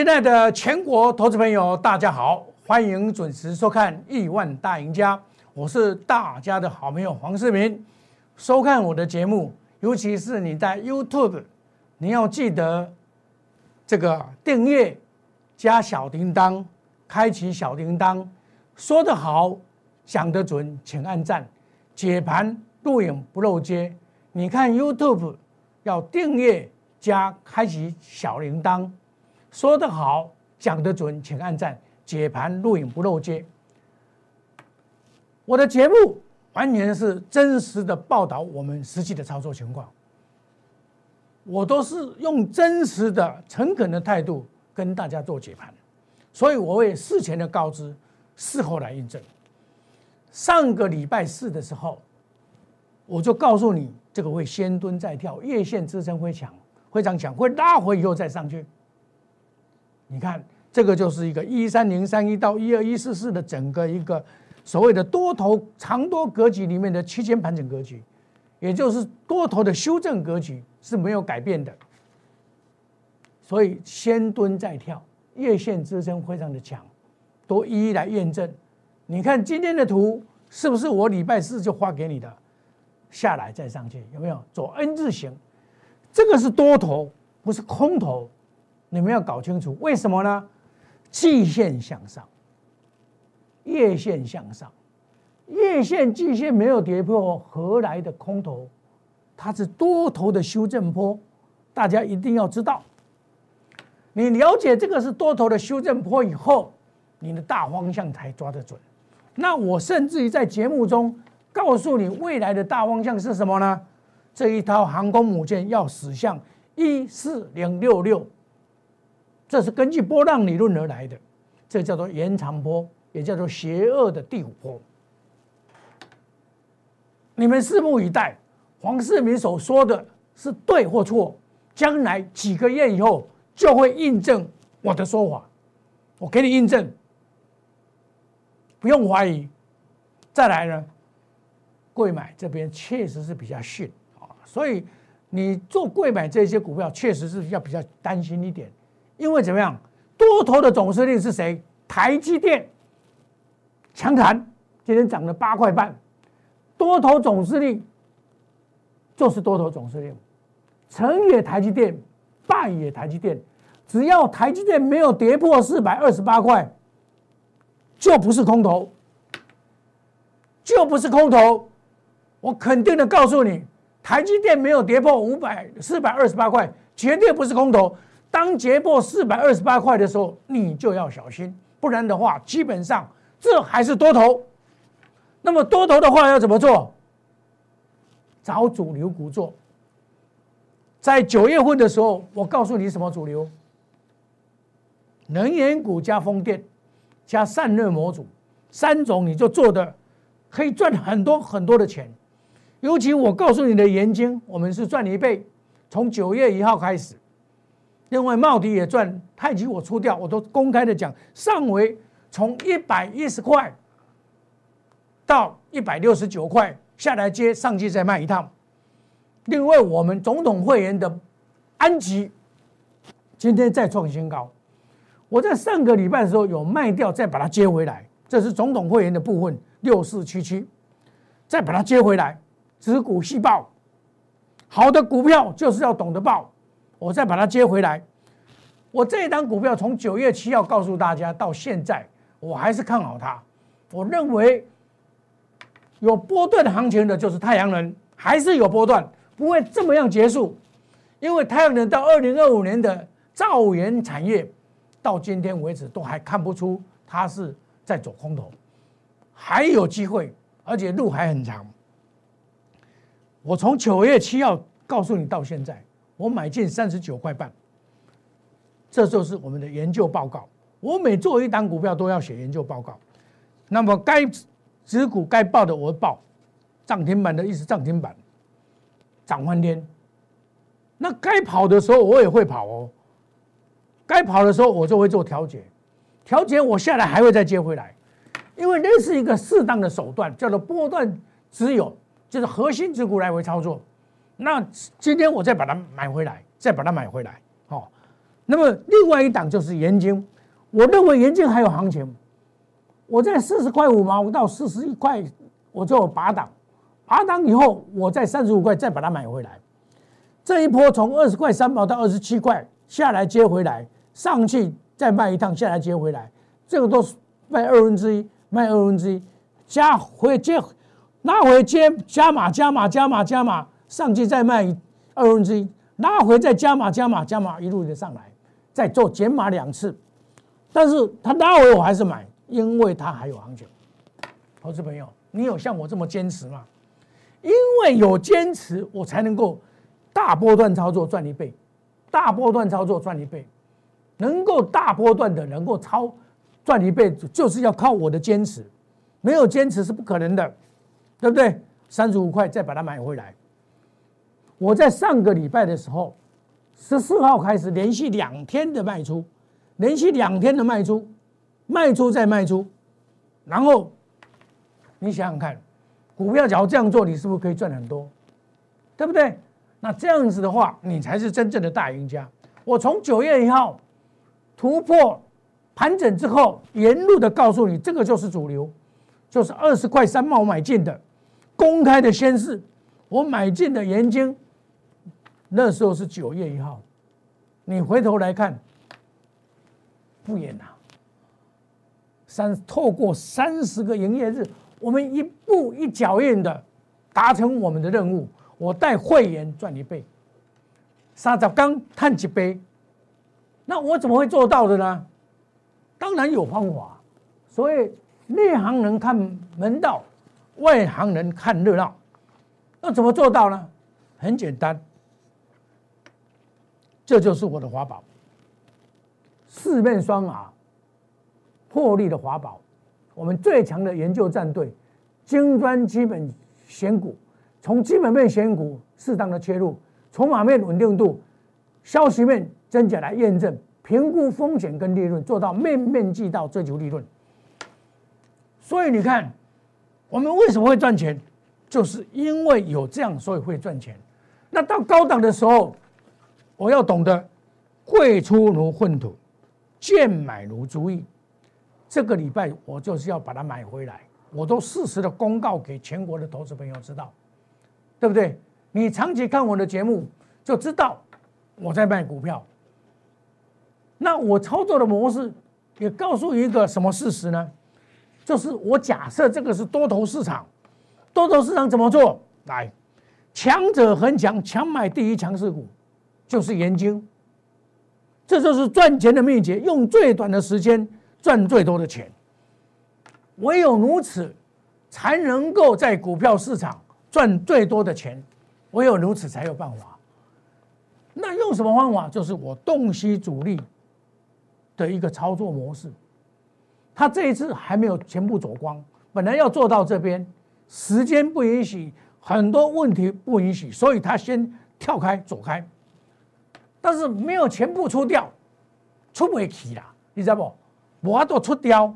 亲爱的全国投资朋友，大家好，欢迎准时收看《亿万大赢家》，我是大家的好朋友黄世明。收看我的节目，尤其是你在 YouTube，你要记得这个订阅、加小铃铛、开启小铃铛。说得好，讲得准，请按赞。解盘录影不漏接，你看 YouTube 要订阅加开启小铃铛。说得好，讲得准，请按赞。解盘录影不漏接。我的节目完全是真实的报道我们实际的操作情况，我都是用真实的、诚恳的态度跟大家做解盘，所以我会事前的告知，事后来印证。上个礼拜四的时候，我就告诉你，这个会先蹲再跳，月线支撑会强，非常强，会拉回以后再上去。你看，这个就是一个一三零三一到一二一四四的整个一个所谓的多头长多格局里面的区间盘整格局，也就是多头的修正格局是没有改变的。所以先蹲再跳，月线支撑非常的强，都一一来验证。你看今天的图是不是我礼拜四就发给你的？下来再上去有没有走 N 字形？这个是多头，不是空头，你们要搞清楚为什么呢？季线向上，月线向上，月线、季线没有跌破，何来的空头？它是多头的修正坡，大家一定要知道。你了解这个是多头的修正坡以后，你的大方向才抓得准。那我甚至于在节目中告诉你未来的大方向是什么呢？这一套航空母舰要驶向一四零六六，这是根据波浪理论而来的，这叫做延长波，也叫做邪恶的第五波。你们拭目以待，黄世明所说的是对或错，将来几个月以后就会印证我的说法，我给你印证。不用怀疑，再来呢？贵买这边确实是比较逊啊，所以你做贵买这些股票，确实是要比较担心一点，因为怎么样？多头的总司令是谁？台积电强弹，今天涨了八块半，多头总司令就是多头总司令，成也台积电，败也台积电，只要台积电没有跌破四百二十八块。就不是空头，就不是空头，我肯定的告诉你，台积电没有跌破五百四百二十八块，绝对不是空头。当跌破四百二十八块的时候，你就要小心，不然的话，基本上这还是多头。那么多头的话要怎么做？找主流股做。在九月份的时候，我告诉你什么主流？能源股加风电。加散热模组三种，你就做的可以赚很多很多的钱。尤其我告诉你的盐金，我们是赚一倍，从九月一号开始。另外茂迪也赚，太极我出掉，我都公开的讲，上回从一百一十块到一百六十九块下来接上去再卖一趟。另外我们总统会员的安吉今天再创新高。我在上个礼拜的时候有卖掉，再把它接回来，这是总统会员的部分六四七七，再把它接回来，只股细报，好的股票就是要懂得报，我再把它接回来。我这一单股票从九月七号告诉大家到现在，我还是看好它。我认为有波段行情的就是太阳能，还是有波段，不会这么样结束，因为太阳能到二零二五年的造园产业。到今天为止都还看不出它是在走空头，还有机会，而且路还很长。我从九月七号告诉你到现在，我买进三十九块半，这就是我们的研究报告。我每做一单股票都要写研究报告，那么该指股该报的我报，涨停板的意思涨停板，涨翻天。那该跑的时候我也会跑哦。该跑的时候，我就会做调节，调节我下来还会再接回来，因为那是一个适当的手段，叫做波段持有，就是核心持股来回操作。那今天我再把它买回来，再把它买回来，哦，那么另外一档就是盐金，我认为盐金还有行情。我在四十块五毛到四十一块，我就拔档，拔档以后，我在三十五块再把它买回来。这一波从二十块三毛到二十七块下来接回来，上去再卖一趟下来接回来，这个都是卖二分之一，卖二分之一，加回接，拉回接加码加码加码加码，上去再卖二分之一，拉回再加码加码加码，一路的上来，再做减码两次，但是它拉回我还是买。因为它还有行情，投资朋友，你有像我这么坚持吗？因为有坚持，我才能够大波段操作赚一倍，大波段操作赚一倍，能够大波段的能够超赚一倍，就是要靠我的坚持，没有坚持是不可能的，对不对？三十五块再把它买回来，我在上个礼拜的时候，十四号开始连续两天的卖出，连续两天的卖出。卖出再卖出，然后你想想看，股票假如这样做，你是不是可以赚很多？对不对？那这样子的话，你才是真正的大赢家。我从九月一号突破盘整之后，沿路的告诉你，这个就是主流，就是二十块三毛买进的，公开的宣示，我买进的盐金，那时候是九月一号，你回头来看，不远呐。三透过三十个营业日，我们一步一脚印的达成我们的任务。我带会员赚一倍，沙枣刚探几杯，那我怎么会做到的呢？当然有方法。所以内行人看门道，外行人看热闹。那怎么做到呢？很简单，这就是我的法宝，四面双耳。获利的华宝，我们最强的研究战队，精专基本选股，从基本面选股适当的切入，筹码面稳定度、消息面真假来验证，评估风险跟利润，做到面面俱到，追求利润。所以你看，我们为什么会赚钱，就是因为有这样，所以会赚钱。那到高档的时候，我要懂得贵出如粪土，贱买如猪意。这个礼拜我就是要把它买回来，我都适时的公告给全国的投资朋友知道，对不对？你长期看我的节目就知道我在卖股票。那我操作的模式也告诉一个什么事实呢？就是我假设这个是多头市场，多头市场怎么做？来，强者恒强，强买第一强势股，就是研究，这就是赚钱的秘诀，用最短的时间。赚最多的钱，唯有如此，才能够在股票市场赚最多的钱。唯有如此才有办法。那用什么方法？就是我洞悉主力的一个操作模式。他这一次还没有全部走光，本来要做到这边，时间不允许，很多问题不允许，所以他先跳开走开。但是没有全部出掉，出不起啦，你知道不？无法做出掉，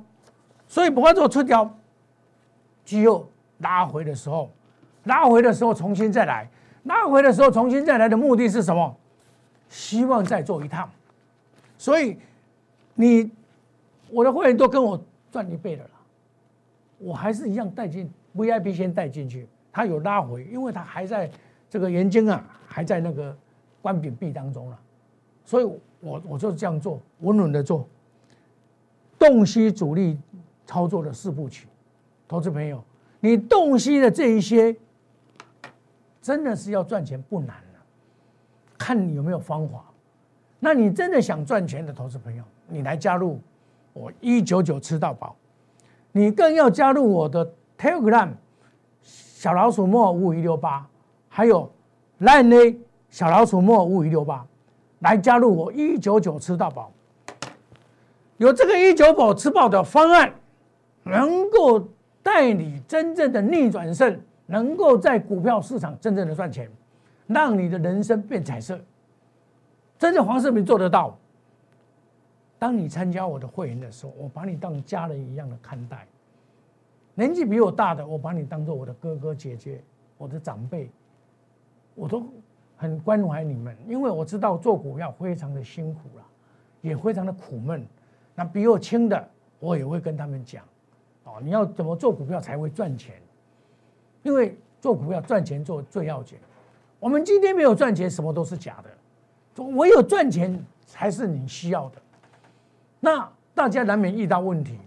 所以无法做出掉，只有拉回的时候，拉回的时候重新再来，拉回的时候重新再来的目的是什么？希望再做一趟。所以你我的会员都跟我赚一倍的了，我还是一样带进 VIP 先带进去，它有拉回，因为它还在这个眼睛啊还在那个关闭闭当中了，所以我我就这样做，稳稳的做。洞悉主力操作的四部曲，投资朋友，你洞悉的这一些，真的是要赚钱不难了，看你有没有方法。那你真的想赚钱的投资朋友，你来加入我一九九吃到饱，你更要加入我的 Telegram 小老鼠莫五五一六八，还有 Line A 小老鼠莫五五一六八，来加入我一九九吃到饱。有这个一九九吃饱的方案，能够带你真正的逆转胜，能够在股票市场真正的赚钱，让你的人生变彩色。真正黄世明做得到。当你参加我的会员的时候，我把你当家人一样的看待。年纪比我大的，我把你当做我的哥哥姐姐，我的长辈，我都很关怀你们，因为我知道做股票非常的辛苦了。也非常的苦闷。那比我轻的，我也会跟他们讲，哦，你要怎么做股票才会赚钱？因为做股票赚钱做最要紧。我们今天没有赚钱，什么都是假的。唯有赚钱才是你需要的。那大家难免遇到问题，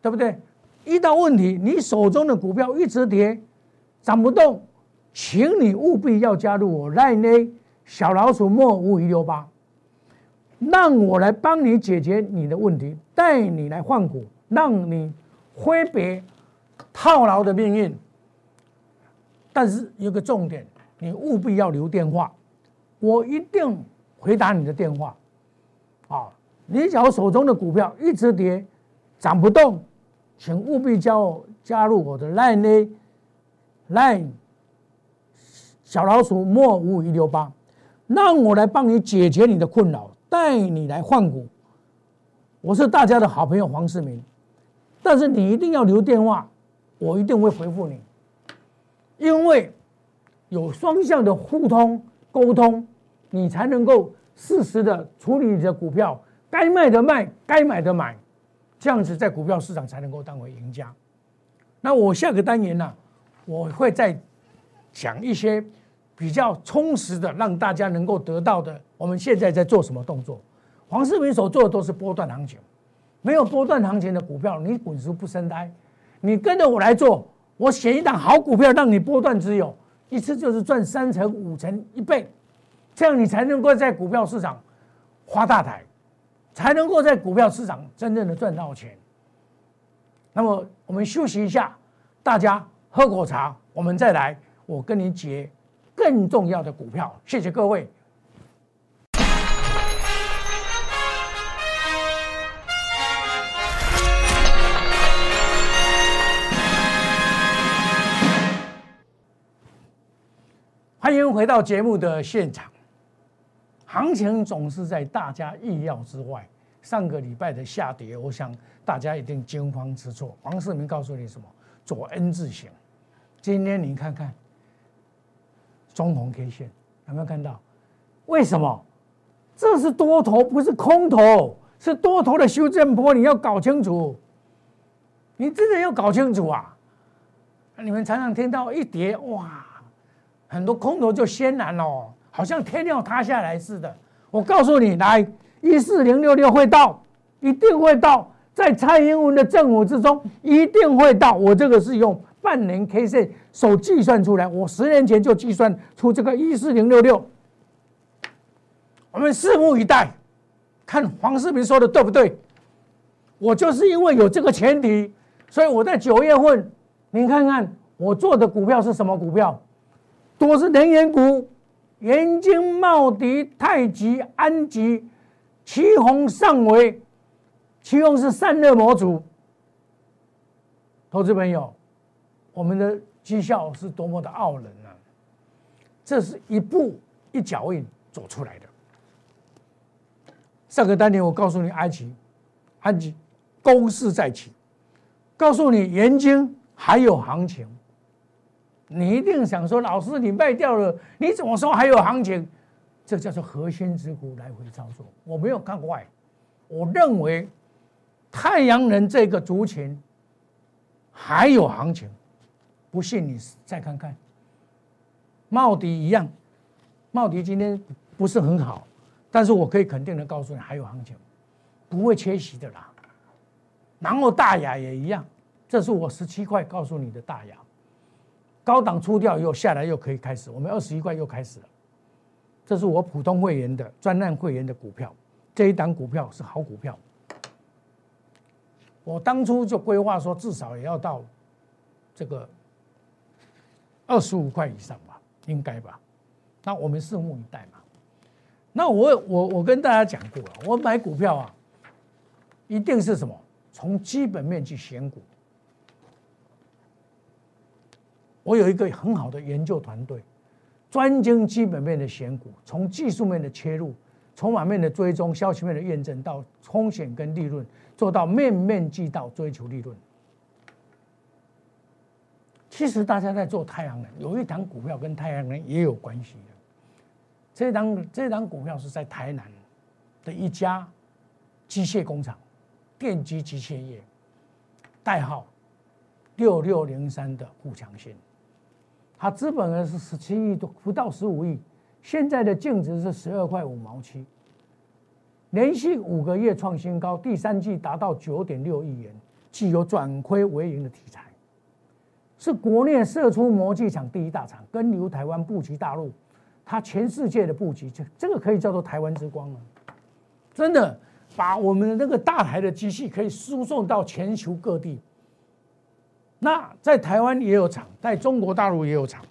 对不对？遇到问题，你手中的股票一直跌，涨不动，请你务必要加入我赖内小老鼠莫五一六八，让我来帮你解决你的问题，带你来换股，让你挥别套牢的命运。但是有个重点，你务必要留电话，我一定回答你的电话。啊，你只要手中的股票一直跌，涨不动，请务必加加入我的 line 呢，line 小老鼠莫五五一六八，让我来帮你解决你的困扰，带你来换股。我是大家的好朋友黄世明，但是你一定要留电话，我一定会回复你。因为有双向的互通沟通，你才能够适时的处理你的股票，该卖的卖，该买的买，这样子在股票市场才能够当为赢家。那我下个单元呢，我会再讲一些比较充实的，让大家能够得到的。我们现在在做什么动作？黄世明所做的都是波段行情，没有波段行情的股票，你滚出不生呆。你跟着我来做。我选一档好股票，让你波段持有，一次就是赚三成、五成、一倍，这样你才能够在股票市场发大财，才能够在股票市场真正的赚到钱。那么我们休息一下，大家喝口茶，我们再来，我跟你解更重要的股票。谢谢各位。欢迎回到节目的现场。行情总是在大家意料之外。上个礼拜的下跌，我想大家一定惊慌失措。黄世明告诉你什么？左 N 字形。今天你看看，中红 K 线有没有看到？为什么？这是多头，不是空头，是多头的修正波。你要搞清楚，你真的要搞清楚啊！你们常常听到一跌，哇！很多空头就先然了，好像天要塌下来似的。我告诉你，来一四零六六会到，一定会到，在蔡英文的政府之中一定会到。我这个是用半年 K 线手计算出来，我十年前就计算出这个一四零六六。我们拭目以待，看黄世明说的对不对？我就是因为有这个前提，所以我在九月份，您看看我做的股票是什么股票？多是能源股，元晶、茂迪、太极、安吉、旗宏、上维，旗宏是散热模组。投资朋友，我们的绩效是多么的傲人啊！这是一步一脚印走出来的。上个单年我告诉你，安吉、安吉攻势再起，告诉你元晶还有行情。你一定想说，老师，你卖掉了，你怎么说还有行情？这叫做核心之股来回操作。我没有看坏，我认为太阳能这个族群还有行情。不信你再看看，茂迪一样，茂迪今天不是很好，但是我可以肯定的告诉你，还有行情，不会缺席的啦。然后大雅也一样，这是我十七块告诉你的大雅。高档出掉以后下来又可以开始，我们二十一块又开始了。这是我普通会员的专案会员的股票，这一档股票是好股票。我当初就规划说至少也要到这个二十五块以上吧，应该吧？那我们拭目以待嘛。那我我我跟大家讲过了，我买股票啊，一定是什么？从基本面去选股。我有一个很好的研究团队，专精基本面的选股，从技术面的切入，筹码面的追踪，消息面的验证，到风险跟利润，做到面面俱到，追求利润。其实大家在做太阳能，有一档股票跟太阳能也有关系的。这档这档股票是在台南的一家机械工厂，电机机械业，代号六六零三的富强新，它资本额是十七亿多，不到十五亿，现在的净值是十二块五毛七，连续五个月创新高，第三季达到九点六亿元，具有转亏为盈的题材，是国内射出模具厂第一大厂，跟留台湾布局大陆，它全世界的布局，这这个可以叫做台湾之光啊，真的。把我们的那个大台的机器可以输送到全球各地。那在台湾也有厂，在中国大陆也有厂。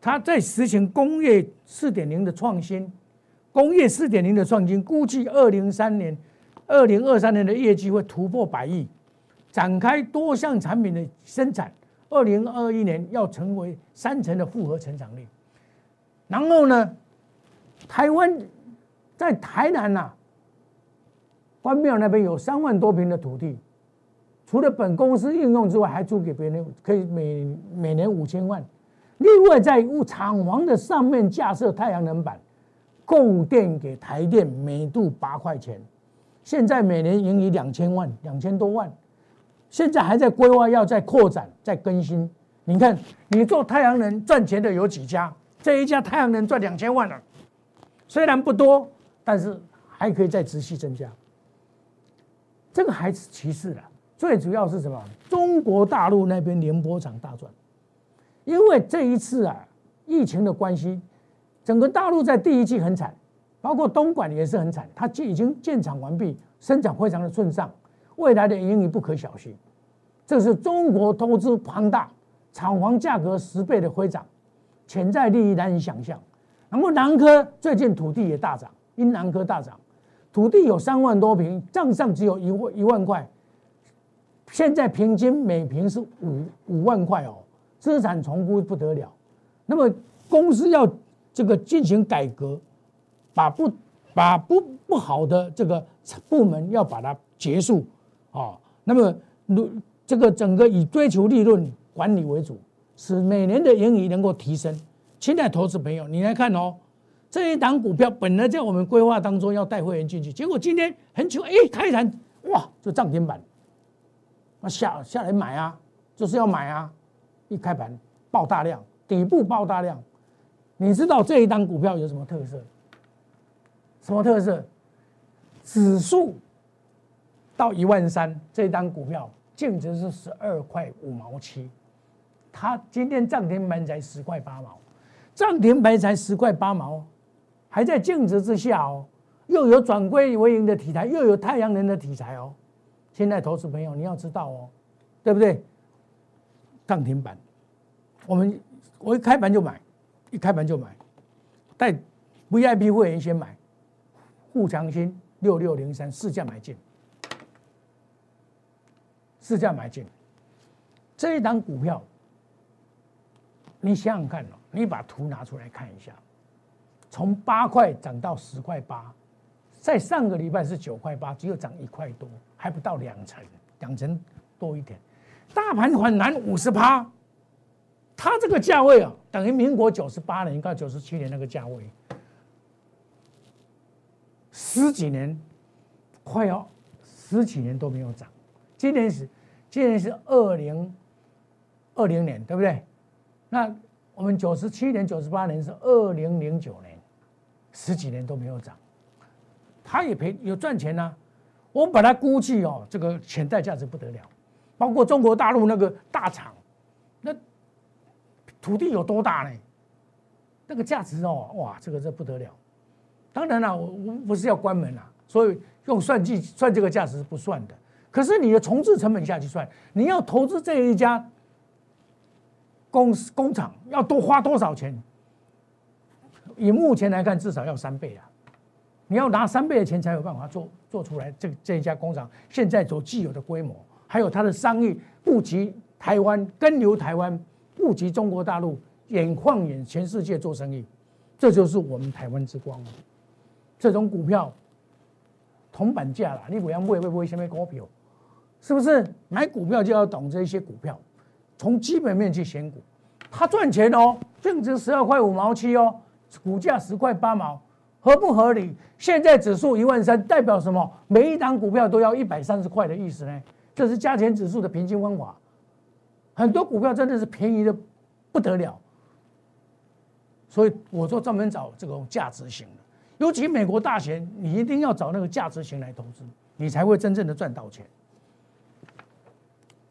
它在实行工业四点零的创新，工业四点零的创新，估计二零三年、二零二三年的业绩会突破百亿，展开多项产品的生产。二零二一年要成为三成的复合成长率。然后呢，台湾在台南呐。关庙那边有三万多平的土地，除了本公司应用之外，还租给别人，可以每每年五千万。另外，在厂房的上面架设太阳能板，供电给台电，每度八块钱。现在每年盈余两千万，两千多万。现在还在规划要再扩展、再更新。你看，你做太阳能赚钱的有几家？这一家太阳能赚两千万了，虽然不多，但是还可以再持续增加。这个还是其次的，最主要是什么？中国大陆那边联播厂大赚，因为这一次啊，疫情的关系，整个大陆在第一季很惨，包括东莞也是很惨，它已经建厂完毕，生产非常的顺畅，未来的盈余不可小觑。这是中国投资庞大，厂房价格十倍的飞涨，潜在利益难以想象。然后南科最近土地也大涨，因南科大涨。土地有三万多平，账上只有一万一万块，现在平均每平是五五万块哦，资产重估不得了。那么公司要这个进行改革，把不把不不好的这个部门要把它结束哦。那么如这个整个以追求利润管理为主，使每年的盈余能够提升。亲爱投资朋友，你来看哦。这一档股票本来在我们规划当中要带会员进去，结果今天很久，哎，开盘哇就涨停板，那下下来买啊，就是要买啊，一开盘爆大量，底部爆大量，你知道这一档股票有什么特色？什么特色？指数到一万三，这一档股票净值是十二块五毛七，它今天涨停板才十块八毛，涨停板才十块八毛。还在净值之下哦，又有转亏为盈的题材，又有太阳能的题材哦。现在投资朋友你要知道哦，对不对？涨停板，我们我一开盘就买，一开盘就买，带 VIP 会员先买，富强新六六零三市价买进，市价买进，这一档股票，你想想看哦，你把图拿出来看一下。从八块涨到十块八，在上个礼拜是九块八，只有涨一块多，还不到两成，两成多一点。大盘反弹五十趴，它这个价位啊，等于民国九十八年到九十七年那个价位，十几年快要十几年都没有涨。今年是今年是二零二零年，对不对？那我们九十七年、九十八年是二零零九年。十几年都没有涨，他也赔有赚钱呢。我们把它估计哦，这个潜在价值不得了。包括中国大陆那个大厂，那土地有多大呢？那个价值哦，哇，这个这不得了。当然了，我我不是要关门了，所以用算计算这个价值是不算的。可是你的重置成本下去算，你要投资这一家公司工厂要多花多少钱？以目前来看，至少要三倍啊！你要拿三倍的钱才有办法做做出来这这一家工厂现在所具有的规模，还有它的商业布局台湾、跟留台湾、布局中国大陆、眼放眼全世界做生意，这就是我们台湾之光这种股票铜板价了，你不要买会不会先买股票？是不是买股票就要懂这些股票？从基本面去选股，它赚钱哦，净值十二块五毛七哦。股价十块八毛，合不合理？现在指数一万三，代表什么？每一档股票都要一百三十块的意思呢？这是加权指数的平均方法。很多股票真的是便宜的不得了，所以我说专门找这种价值型的，尤其美国大选，你一定要找那个价值型来投资，你才会真正的赚到钱。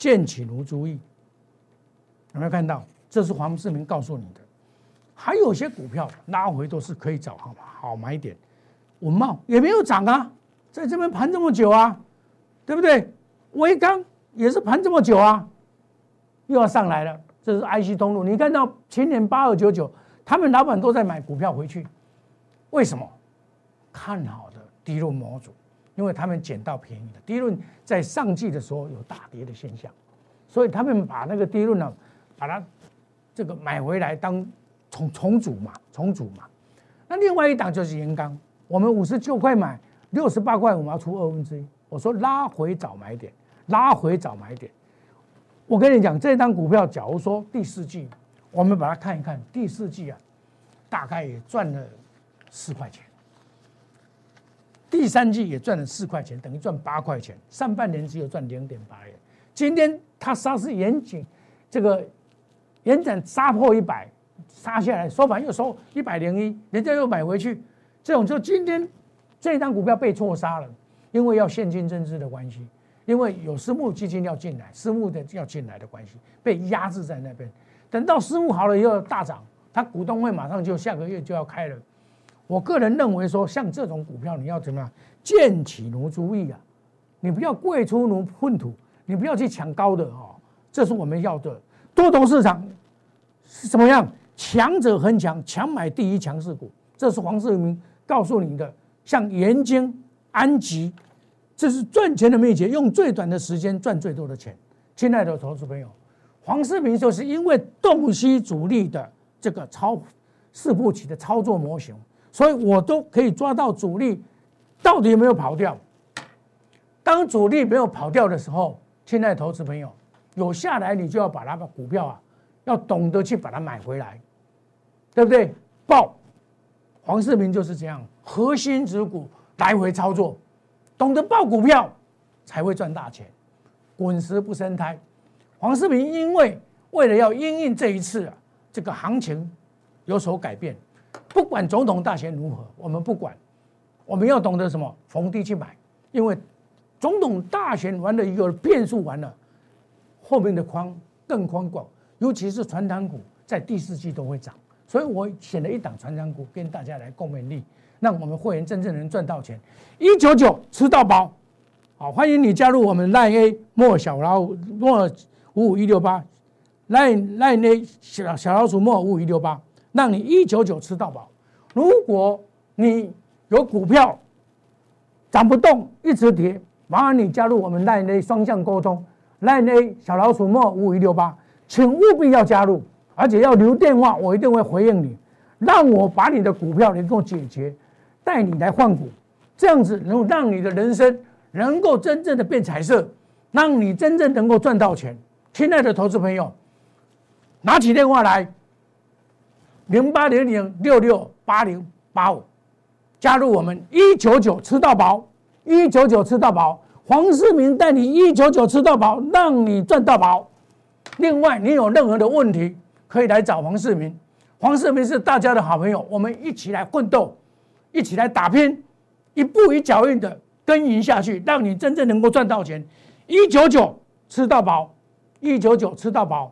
见起如注意，有没有看到？这是黄世明告诉你的。还有些股票拉回都是可以找好好买点，文茂也没有涨啊，在这边盘这么久啊，对不对？威刚也是盘这么久啊。又要上来了，这是 IC 通路。你看到前年八二九九，他们老板都在买股票回去，为什么？看好的低润模组，因为他们捡到便宜的低润，在上季的时候有大跌的现象，所以他们把那个低润呢，把它这个买回来当重重组嘛，重组嘛。那另外一档就是盐钢，我们五十九块买，六十八块我们要出二分之一，我说拉回早买点，拉回早买点。我跟你讲，这张股票，假如说第四季，我们把它看一看，第四季啊，大概也赚了四块钱，第三季也赚了四块钱，等于赚八块钱，上半年只有赚零点八元。今天它杀是严谨，这个延展杀破一百，杀下来收盘又收一百零一，人家又买回去，这种就今天这一张股票被错杀了，因为要现金增资的关系。因为有私募基金要进来，私募的要进来的关系，被压制在那边。等到私募好了以后大涨，它股东会马上就下个月就要开了。我个人认为说，像这种股票你要怎么样？见起如注意啊，你不要贵出如粪土，你不要去抢高的哦，这是我们要的。多头市场是什么样？强者恒强，强买第一强势股，这是黄世明告诉你的。像元晶、安吉。这是赚钱的秘诀，用最短的时间赚最多的钱。亲爱的投资朋友，黄世明就是因为洞悉主力的这个操四步棋的操作模型，所以我都可以抓到主力到底有没有跑掉。当主力没有跑掉的时候，亲爱的投资朋友，有下来你就要把它的股票啊，要懂得去把它买回来，对不对？报黄世明就是这样，核心指股来回操作。懂得报股票，才会赚大钱。滚石不生胎。黄世明因为为了要应应这一次啊，这个行情有所改变，不管总统大选如何，我们不管，我们要懂得什么逢低去买，因为总统大选完了一个变数完了，后面的框更宽广，尤其是传单股在第四季都会涨，所以我选了一档传单股跟大家来共勉力。让我们会员真正能赚到钱，一九九吃到饱，好，欢迎你加入我们赖 A 莫小老莫五五一六八，赖赖 A 小小老鼠莫五五一六八，让你一九九吃到饱。如果你有股票涨不动，一直跌，麻烦你加入我们赖 A 双向沟通，赖 A 小老鼠莫五五一六八，请务必要加入，而且要留电话，我一定会回应你，让我把你的股票能够解决。带你来换股，这样子能够让你的人生能够真正的变彩色，让你真正能够赚到钱。亲爱的投资朋友，拿起电话来，零八零零六六八零八五，加入我们一九九吃到饱，一九九吃到饱，黄世明带你一九九吃到饱，让你赚到饱。另外，你有任何的问题，可以来找黄世明，黄世明是大家的好朋友，我们一起来奋斗。一起来打拼，一步一脚印的耕耘下去，让你真正能够赚到钱。一九九吃到饱，一九九吃到饱。